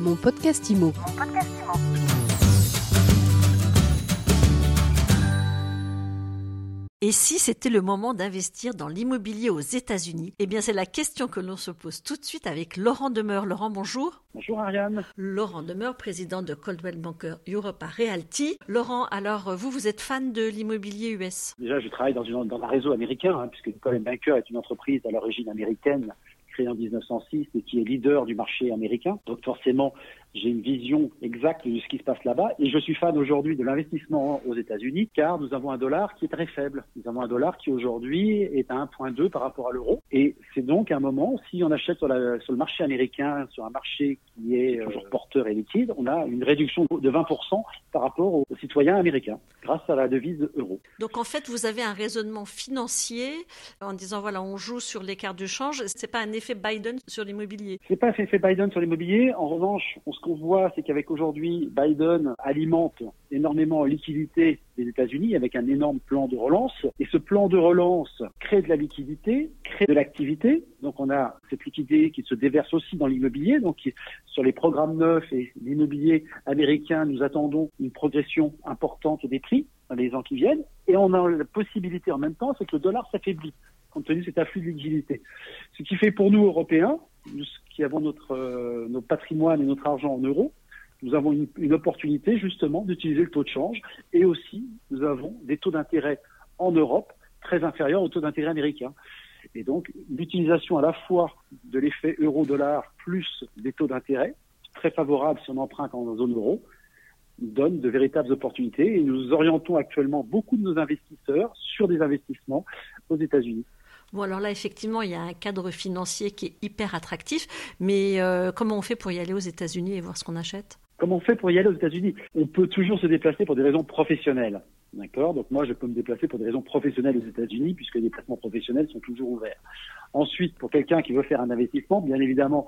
Mon podcast IMO. Et si c'était le moment d'investir dans l'immobilier aux États-Unis? Eh bien, c'est la question que l'on se pose tout de suite avec Laurent Demeur. Laurent, bonjour. Bonjour Ariane. Laurent Demeur, président de Coldwell Banker Europe à Realty. Laurent, alors vous, vous êtes fan de l'immobilier US Déjà, je travaille dans, une, dans un réseau américain, hein, puisque Coldwell Banker est une entreprise à l'origine américaine en 1906 et qui est leader du marché américain. Donc forcément, j'ai une vision exacte de ce qui se passe là-bas et je suis fan aujourd'hui de l'investissement aux États-Unis car nous avons un dollar qui est très faible. Nous avons un dollar qui aujourd'hui est à 1.2 par rapport à l'euro et c'est donc un moment, si on achète sur, sur, le marché américain, sur un marché qui est toujours porteur et liquide, on a une réduction de 20% par rapport aux citoyens américains grâce à la devise euro. Donc en fait, vous avez un raisonnement financier en disant voilà, on joue sur l'écart de change, c'est pas un effet Biden sur l'immobilier? C'est pas un effet Biden sur l'immobilier. En revanche, on se ce qu'on voit, c'est qu'avec aujourd'hui, Biden alimente énormément en liquidité des États-Unis avec un énorme plan de relance. Et ce plan de relance crée de la liquidité, crée de l'activité. Donc on a cette liquidité qui se déverse aussi dans l'immobilier. Donc sur les programmes neufs et l'immobilier américain, nous attendons une progression importante des prix dans les ans qui viennent. Et on a la possibilité en même temps, c'est que le dollar s'affaiblit compte tenu de cet afflux de liquidité. Ce qui fait pour nous, Européens, qui avons notre, euh, notre patrimoine et notre argent en euros, nous avons une, une opportunité justement d'utiliser le taux de change et aussi nous avons des taux d'intérêt en Europe très inférieurs aux taux d'intérêt américains. Et donc l'utilisation à la fois de l'effet euro-dollar plus des taux d'intérêt très favorables si on emprunte en zone euro donne de véritables opportunités et nous orientons actuellement beaucoup de nos investisseurs sur des investissements aux États-Unis. Bon, alors là, effectivement, il y a un cadre financier qui est hyper attractif, mais euh, comment on fait pour y aller aux États-Unis et voir ce qu'on achète? Comment on fait pour y aller aux États-Unis? On peut toujours se déplacer pour des raisons professionnelles. D'accord? Donc moi, je peux me déplacer pour des raisons professionnelles aux États-Unis, puisque les déplacements professionnels sont toujours ouverts. Ensuite, pour quelqu'un qui veut faire un investissement, bien évidemment,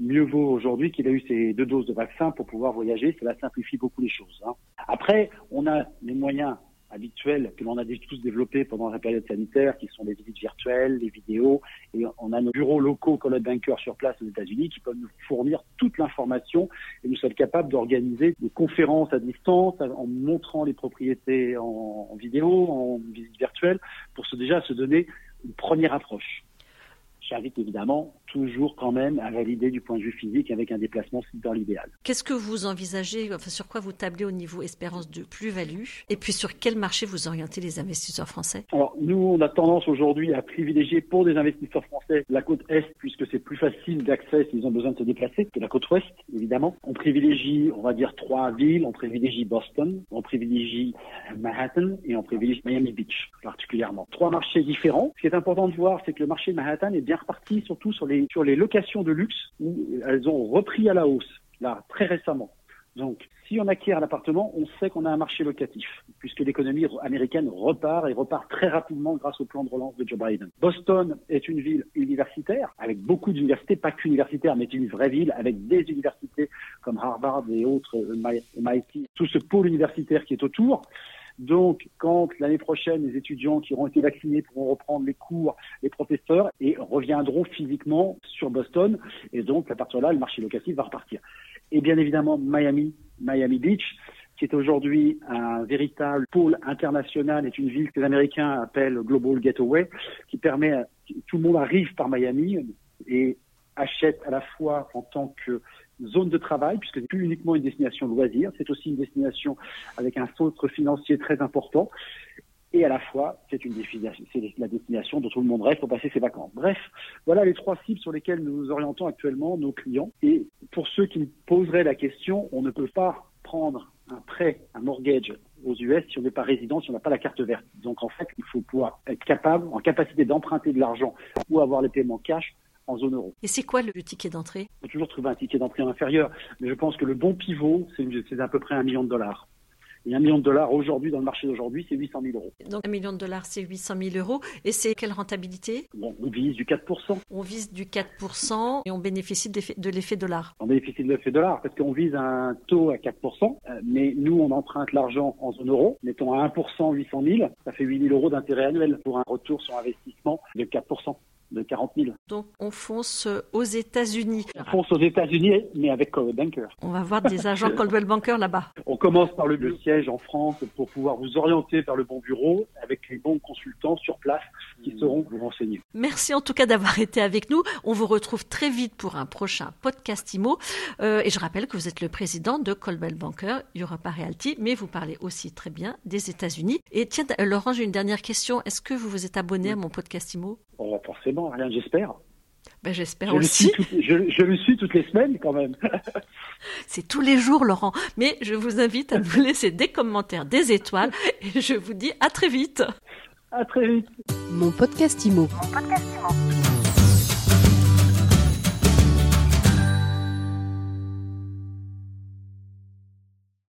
mieux vaut aujourd'hui qu'il a eu ses deux doses de vaccin pour pouvoir voyager. Cela simplifie beaucoup les choses. Hein. Après, on a les moyens habituels que l'on a tous développés pendant la période sanitaire, qui sont les visites virtuelles, les vidéos, et on a nos bureaux locaux College Banker sur place aux États-Unis qui peuvent nous fournir toute l'information et nous sommes capables d'organiser des conférences à distance en montrant les propriétés en, vidéo, en visite virtuelle, pour déjà se donner une première approche. J'invite évidemment toujours quand même à valider du point de vue physique avec un déplacement dans l'idéal. Qu'est-ce que vous envisagez, enfin, sur quoi vous tablez au niveau espérance de plus-value Et puis sur quel marché vous orientez les investisseurs français? Alors nous, on a tendance aujourd'hui à privilégier pour des investisseurs français la côte Est puisque c'est plus facile d'accès s'ils ont besoin de se déplacer que la côte Ouest, évidemment. On privilégie, on va dire, trois villes. On privilégie Boston, on privilégie Manhattan et on privilégie Miami Beach particulièrement. Trois marchés différents. Ce qui est important de voir, c'est que le marché de Manhattan est bien reparti surtout sur les sur les locations de luxe où elles ont repris à la hausse, là, très récemment. Donc, si on acquiert un appartement, on sait qu'on a un marché locatif, puisque l'économie américaine repart et repart très rapidement grâce au plan de relance de Joe Biden. Boston est une ville universitaire, avec beaucoup d'universités, pas qu'universitaires, mais une vraie ville, avec des universités comme Harvard et autres, MIT, tout ce pôle universitaire qui est autour. Donc, quand l'année prochaine, les étudiants qui auront été vaccinés pourront reprendre les cours, les professeurs, et reviendront physiquement sur Boston, et donc à partir de là, le marché locatif va repartir. Et bien évidemment, Miami, Miami Beach, qui est aujourd'hui un véritable pôle international, est une ville que les Américains appellent Global Gateway, qui permet tout le monde arrive par Miami et achète à la fois en tant que zone de travail, puisque c'est plus uniquement une destination loisir, c'est aussi une destination avec un centre financier très important. Et à la fois, c'est une c'est la destination dont tout le monde rêve pour passer ses vacances. Bref, voilà les trois cibles sur lesquelles nous orientons actuellement nos clients. Et pour ceux qui me poseraient la question, on ne peut pas prendre un prêt, un mortgage aux US si on n'est pas résident, si on n'a pas la carte verte. Donc en fait, il faut pouvoir être capable, en capacité d'emprunter de l'argent ou avoir les paiements cash en zone euro. Et c'est quoi le ticket d'entrée? On peut toujours trouver un ticket d'entrée inférieur, mais je pense que le bon pivot, c'est à peu près un million de dollars. Et un million de dollars aujourd'hui, dans le marché d'aujourd'hui, c'est 800 000 euros. Donc un million de dollars, c'est 800 000 euros. Et c'est quelle rentabilité? Bon, On vise du 4%. On vise du 4% et on bénéficie de l'effet dollar. On bénéficie de l'effet dollar parce qu'on vise un taux à 4%, euh, mais nous, on emprunte l'argent en zone euro. Mettons à 1%, 800 000, ça fait 8 000 euros d'intérêt annuel pour un retour sur investissement de 4%. De 40 000. Donc on fonce aux États-Unis. On fonce aux États-Unis, mais avec Coldwell Banker. On va voir des agents Coldwell Banker là-bas. On commence par le, le, siège en France pour pouvoir vous orienter vers le bon bureau avec les bons consultants sur place qui sauront vous renseigner. Merci en tout cas d'avoir été avec nous. On vous retrouve très vite pour un prochain podcast IMO. Euh, et je rappelle que vous êtes le président de Coldwell Banker Europa Realty, mais vous parlez aussi très bien des États-Unis. Et tiens, Laurent, j'ai une dernière question. Est-ce que vous vous êtes abonné à mon podcast IMO oh, Forcément, rien, j'espère. Ben, j'espère aussi. Le je, je, le suis toutes les semaines quand même. C'est tous les jours, Laurent. Mais je vous invite à nous laisser des commentaires, des étoiles, et je vous dis à très vite. À très vite. Mon podcast IMO. Mon podcast IMO.